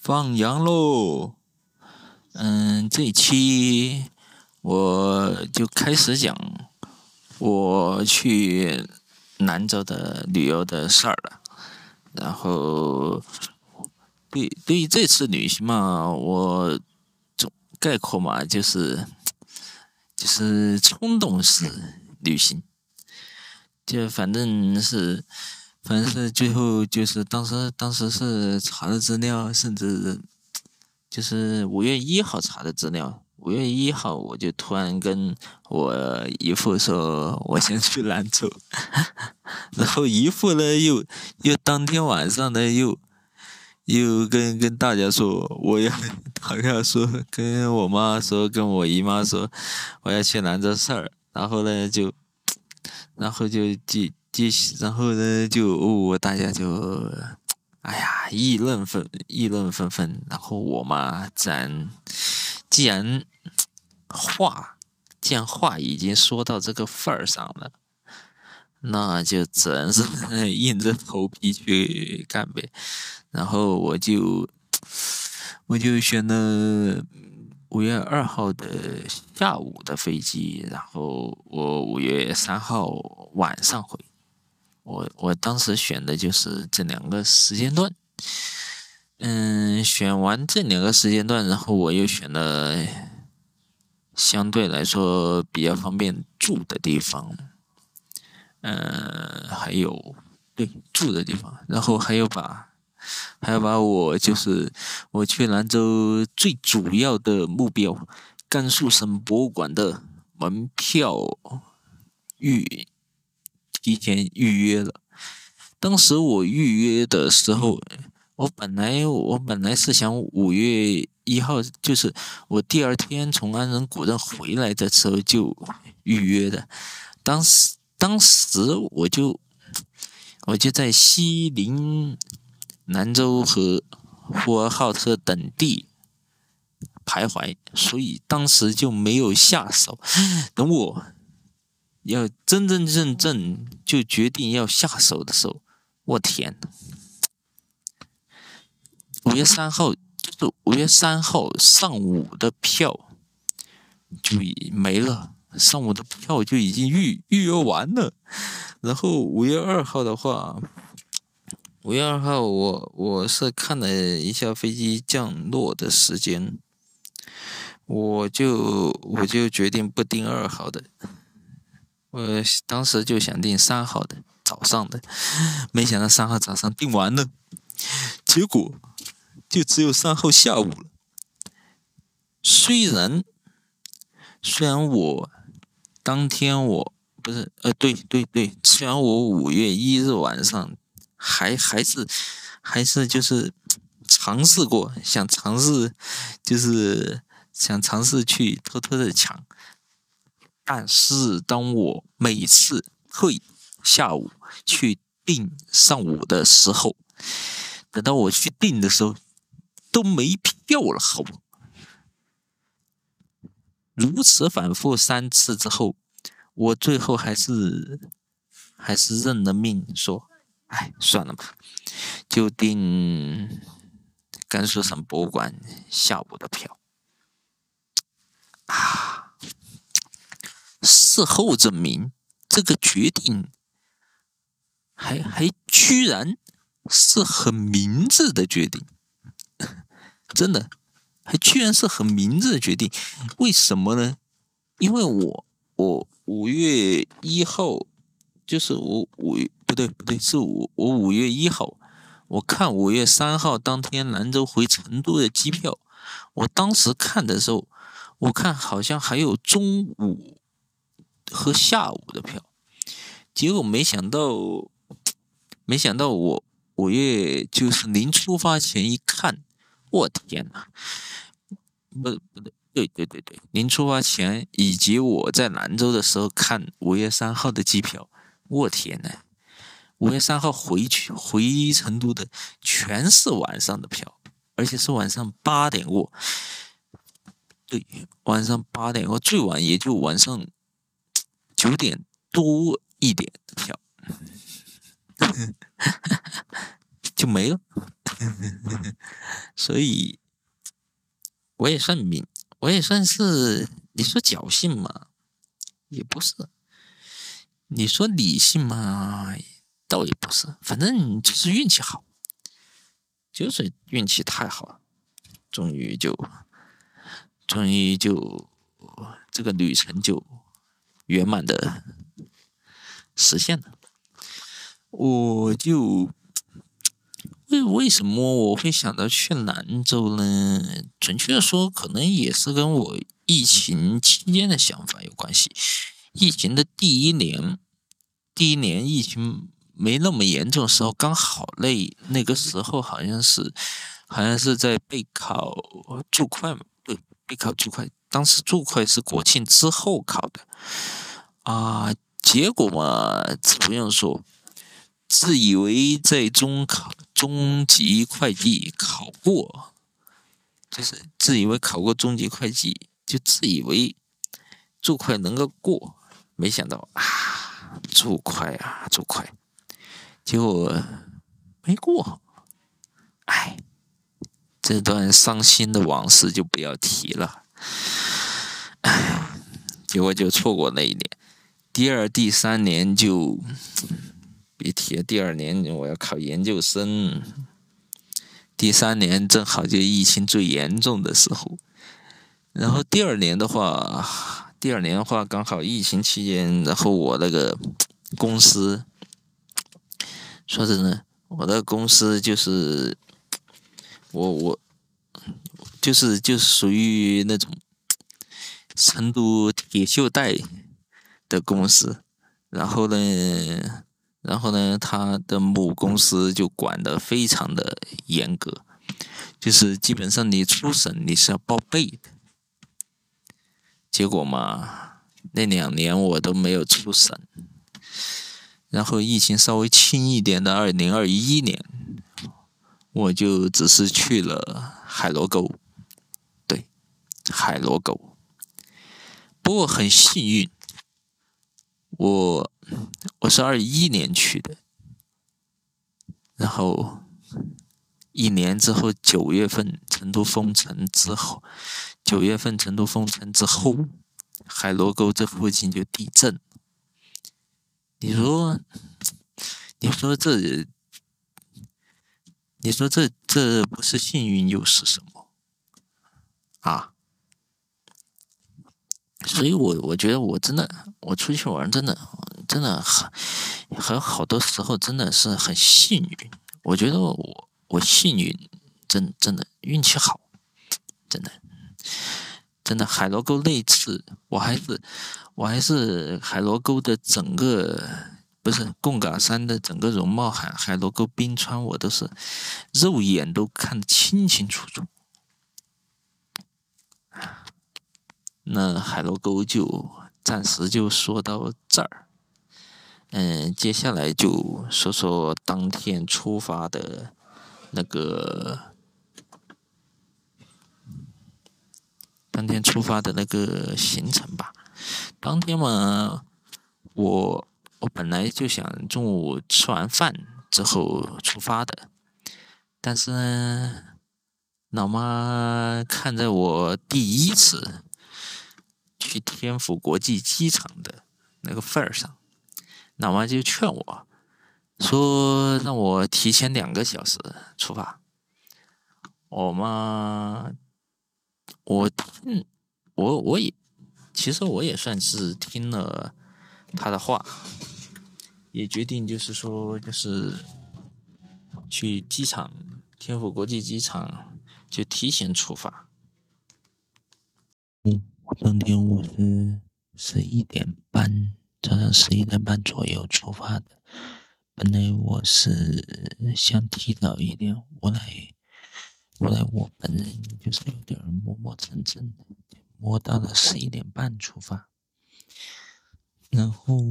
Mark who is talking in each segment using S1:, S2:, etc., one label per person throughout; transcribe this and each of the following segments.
S1: 放羊喽！嗯，这一期我就开始讲我去兰州的旅游的事儿了。然后，对对于这次旅行嘛，我总概括嘛，就是就是冲动式旅行，就反正是。反正是最后就是当时当时是查的资料，甚至就是五月一号查的资料。五月一号我就突然跟我姨父说，我先去兰州，然后姨父呢又又当天晚上呢又又跟跟大家说，我要好像说跟我妈说，跟我姨妈说我要去兰州事儿，然后呢就然后就记。继续，然后呢，就哦，大家就，哎呀，议论纷议论纷纷。然后我嘛，自然，既然话，既然话已经说到这个份儿上了，那就只能是硬着头皮去干呗。然后我就，我就选了。五月二号的下午的飞机，然后我五月三号晚上回。我我当时选的就是这两个时间段，嗯，选完这两个时间段，然后我又选了相对来说比较方便住的地方，嗯，还有对住的地方，然后还有把还要把我就是我去兰州最主要的目标——甘肃省博物馆的门票预。提前预约了。当时我预约的时候，我本来我本来是想五月一号，就是我第二天从安仁古镇回来的时候就预约的。当时当时我就我就在西宁、兰州和呼和浩特等地徘徊，所以当时就没有下手。等我。要真真正正就决定要下手的时候，我天五月三号就是五月三号上午的票就已没了，上午的票就已经预预约完了。然后五月二号的话，五月二号我我是看了一下飞机降落的时间，我就我就决定不订二号的。我当时就想订三号的早上的，没想到三号早上订完了，结果就只有三号下午了。虽然虽然我当天我不是呃对对对，虽然我五月一日晚上还还是还是就是尝试过想尝试就是想尝试去偷偷的抢。但是，当我每次退下午去订上午的时候，等到我去订的时候，都没票了，好不？如此反复三次之后，我最后还是还是认了命，说：“哎，算了吧，就订甘肃省博物馆下午的票。”啊。事后证明，这个决定还还居然是很明智的决定，真的，还居然是很明智的决定。为什么呢？因为我我五月一号，就是我五不对不对，是我我五月一号，我看五月三号当天兰州回成都的机票，我当时看的时候，我看好像还有中午。和下午的票，结果没想到，没想到我五月就是临出发前一看，我天呐，不不对，对对对对，临出发前以及我在兰州的时候看五月三号的机票，我天呐，五月三号回去回成都的全是晚上的票，而且是晚上八点过，对，晚上八点过，最晚也就晚上。九点多一点的票，就没了。所以我也算明，我也算是你说侥幸嘛，也不是；你说理性嘛，倒也不是。反正就是运气好，就是运气太好了，终于就，终于就这个旅程就圆满的实现了。我就为为什么我会想到去兰州呢？准确的说，可能也是跟我疫情期间的想法有关系。疫情的第一年，第一年疫情没那么严重的时候，刚好那那个时候好像是好像是在备考注会嘛，对，备考注会。当时注会是国庆之后考的啊，结果嘛，不用说。自以为在中考中级会计考过，就是自以为考过中级会计，就自以为注会能够过，没想到啊，注会啊注会，结果没过，哎，这段伤心的往事就不要提了，结果就错过那一年，第二、第三年就。别提了，第二年我要考研究生，第三年正好就疫情最严重的时候，然后第二年的话，第二年的话刚好疫情期间，然后我那个 公司，说真的，我的公司就是 我我就是就是属于那种成都铁锈带的公司，然后呢。然后呢，他的母公司就管得非常的严格，就是基本上你出省你是要报备的。结果嘛，那两年我都没有出省。然后疫情稍微轻一点的二零二一年，我就只是去了海螺沟，海螺沟。不过很幸运，我。我是二一年去的，然后一年之后九月份成都封城之后，九月份成都封城之后，海螺沟这附近就地震。你说，你说这，你说这这不是幸运又是什么？啊？所以我我觉得我真的，我出去玩真的。真的很，很好多时候真的是很幸运。我觉得我我幸运，真真的运气好，真的真的海螺沟那次，我还是我还是海螺沟的整个不是贡嘎山的整个容貌，海海螺沟冰川，我都是肉眼都看得清清楚楚。那海螺沟就暂时就说到这儿。嗯，接下来就说说当天出发的那个，当天出发的那个行程吧。当天嘛，我我本来就想中午吃完饭之后出发的，但是呢，老妈看在我第一次去天府国际机场的那个份儿上。老妈就劝我，说让我提前两个小时出发。我妈，我听，我我也，其实我也算是听了他的话，也决定就是说，就是去机场天府国际机场就提前出发。当天我是十一点半。早上十一点半左右出发的，本来我是想提早一点，我来，我来，我本人就是有点磨磨蹭蹭的，磨到了十一点半出发，然后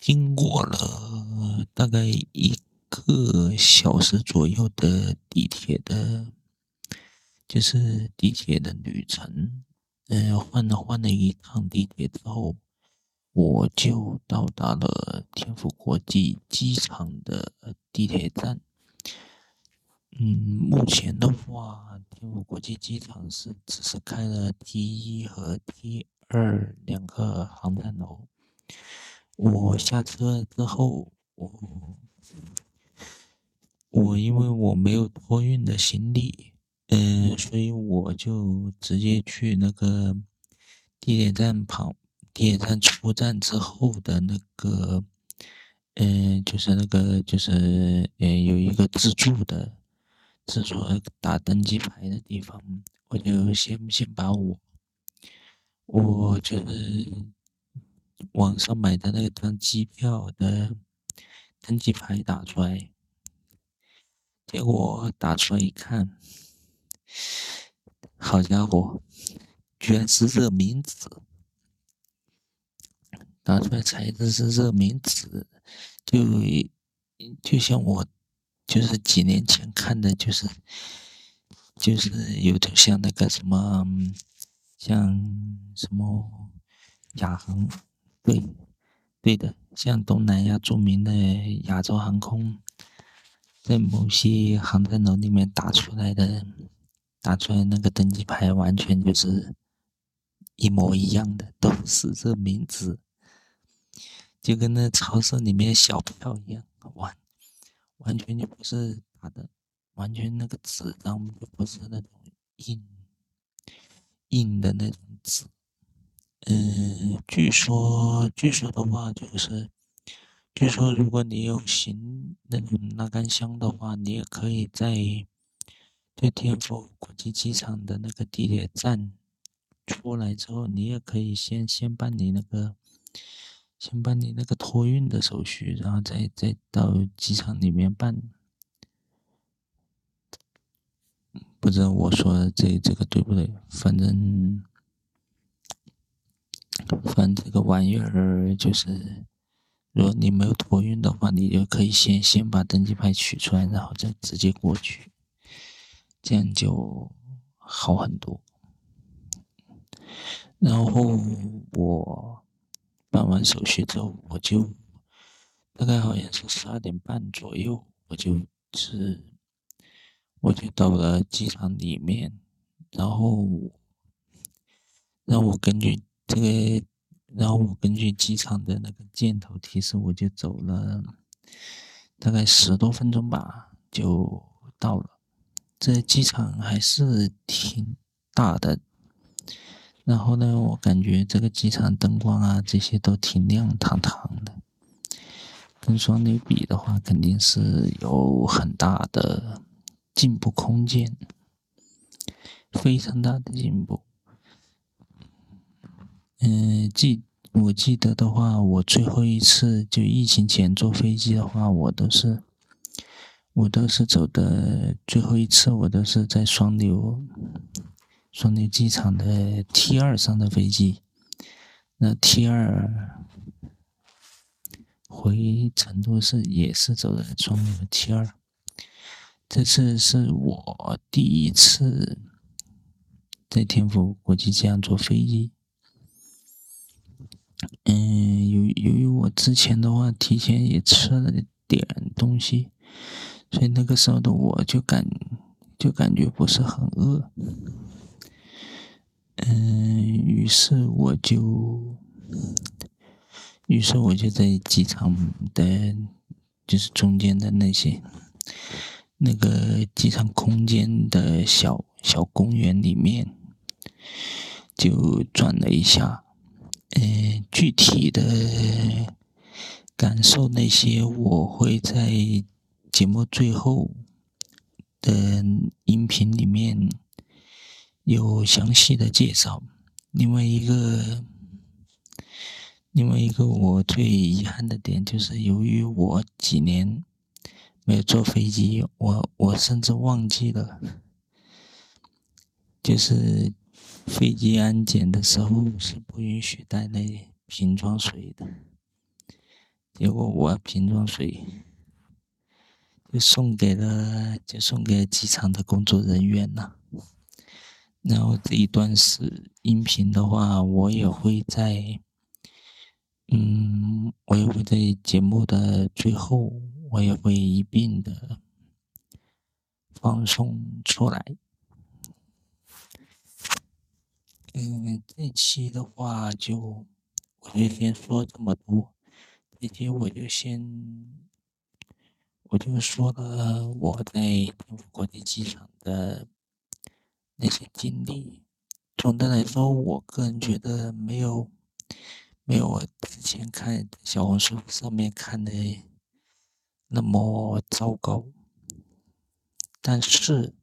S1: 经过了大概一个小时左右的地铁的，就是地铁的旅程，嗯，换了换了一趟地铁之后。我就到达了天府国际机场的地铁站，嗯，目前的话，天府国际机场是只是开了 T 一和 T 二两个航站楼。我下车之后，我我因为我没有托运的行李，嗯，所以我就直接去那个地铁站旁，地铁站出站之后的那个，嗯，就是那个就是呃有一个自助的，自助打登机牌的地方，我就先先把我，我就是。网上买的那张机票的登机牌打出来，结果打出来一看，好家伙，居然是热敏纸！拿出来才知是热敏纸，就就像我就是几年前看的，就是就是有点像那个什么，像什么亚航。对，对的，像东南亚著名的亚洲航空，在某些航站楼里面打出来的，打出来那个登机牌，完全就是一模一样的，都是这名字，就跟那超市里面小票一样，完完全就不是打的，完全那个纸张就不是那种印印的那种纸。嗯，据说，据说的话就是，据说如果你有行那种拉杆箱的话，你也可以在在天府国际机场的那个地铁站出来之后，你也可以先先办理那个，先办理那个托运的手续，然后再再到机场里面办。不知道我说的这这个对不对？反正。反正这个玩意儿就是，如果你没有托运的话，你就可以先先把登机牌取出来，然后再直接过去，这样就好很多。然后我办完手续之后，我就大概好像是十二点半左右，我就是我就到了机场里面，然后让我根据。这个，然后我根据机场的那个箭头提示，我就走了大概十多分钟吧，就到了。这机场还是挺大的，然后呢，我感觉这个机场灯光啊这些都挺亮堂堂的，跟双流比的话，肯定是有很大的进步空间，非常大的进步。嗯，记我记得的话，我最后一次就疫情前坐飞机的话，我都是我都是走的最后一次，我都是在双流双流机场的 T 二上的飞机。那 T 二回成都是也是走的双流 T 二，这次是我第一次在天府国际机场坐飞机。嗯，由由于我之前的话提前也吃了点东西，所以那个时候的我就感就感觉不是很饿。嗯，于是我就，于是我就在机场的，就是中间的那些那个机场空间的小小公园里面，就转了一下。嗯，具体的感受那些，我会在节目最后的音频里面有详细的介绍。另外一个，另外一个我最遗憾的点就是，由于我几年没有坐飞机，我我甚至忘记了，就是。飞机安检的时候是不允许带那瓶装水的，结果我瓶装水就送给了，就送给机场的工作人员了。然后这一段是音频的话，我也会在，嗯，我也会在节目的最后，我也会一并的放送出来。嗯，这期的话就我就先说这么多，这期我就先我就说了我在天府国际机场的那些经历。总的来说，我个人觉得没有没有我之前看小红书上面看的那么糟糕。但是，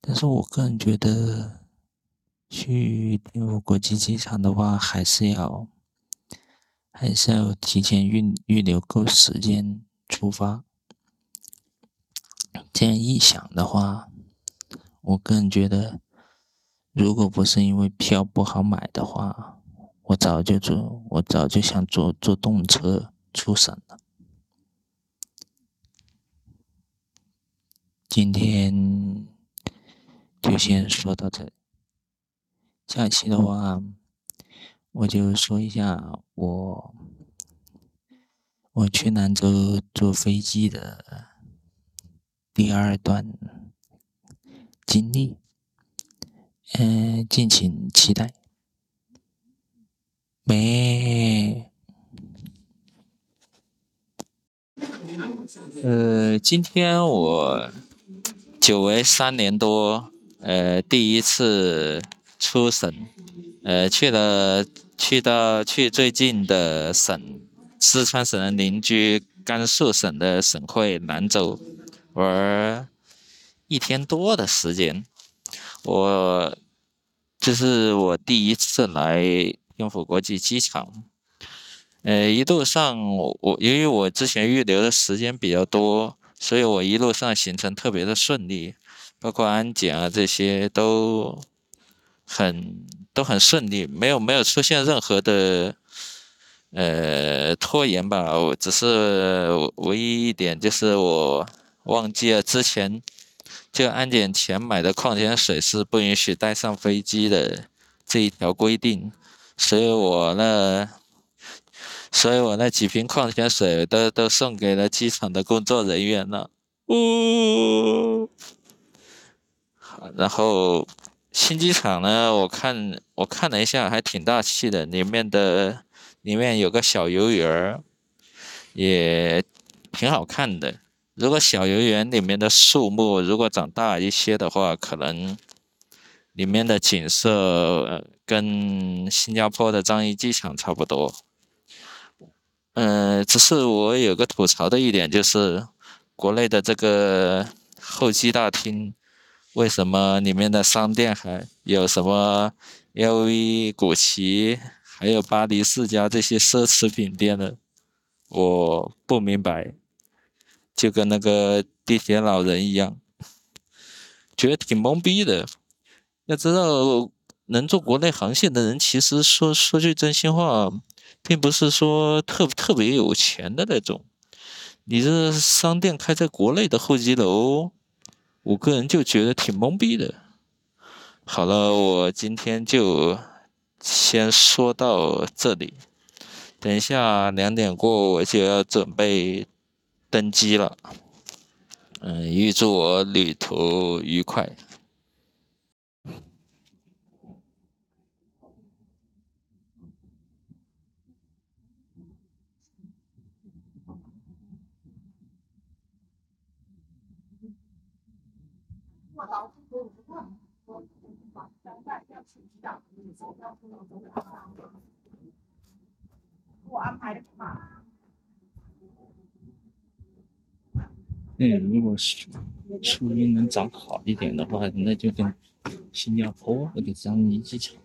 S1: 但是我个人觉得。去天府国际机场的话，还是要还是要提前预预留够时间出发。这样一想的话，我个人觉得，如果不是因为票不好买的话，我早就坐，我早就想坐坐动车出省了。今天就先说到这。下期的话，我就说一下我我去兰州坐飞机的第二段经历，嗯，敬请期待。没，呃，今天我久违三年多，呃，第一次。出省，呃，去了，去到去最近的省，四川省的邻居甘肃省的省会兰州，玩一天多的时间。我这是我第一次来天府国际机场，呃，一路上我由于我之前预留的时间比较多，所以我一路上行程特别的顺利，包括安检啊这些都。很都很顺利，没有没有出现任何的呃拖延吧。我只是唯一一点就是我忘记了之前就安检前买的矿泉水是不允许带上飞机的这一条规定，所以我那所以我那几瓶矿泉水都都送给了机场的工作人员了。呜，然后。新机场呢，我看我看了一下，还挺大气的。里面的里面有个小游园儿，也挺好看的。如果小游园里面的树木如果长大一些的话，可能里面的景色跟新加坡的樟宜机场差不多。嗯，只是我有个吐槽的一点就是，国内的这个候机大厅。为什么里面的商店还有什么 LV、古奇，还有巴黎世家这些奢侈品店呢？我不明白，就跟那个地铁老人一样，觉得挺懵逼的。要知道，能做国内航线的人，其实说说句真心话，并不是说特特别有钱的那种。你这商店开在国内的候机楼。我个人就觉得挺懵逼的。好了，我今天就先说到这里。等一下两点过，我就要准备登机了。嗯，预祝我旅途愉快。我安排的嘛。嗯，如果是树荫能长好一点的话，那就跟新加坡那个樟宜机场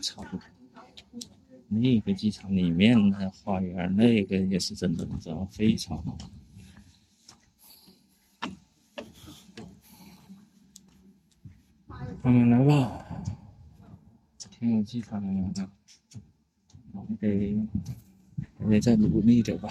S1: 差不多。那个机场里面的花园，那个也是真的，长得非常好。我们来吧，挺有机场的，我们得，我得再努力点吧。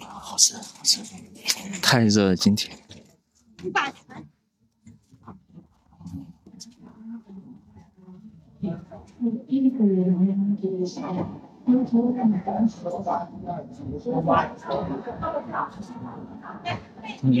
S1: 好，太热了，今天。你？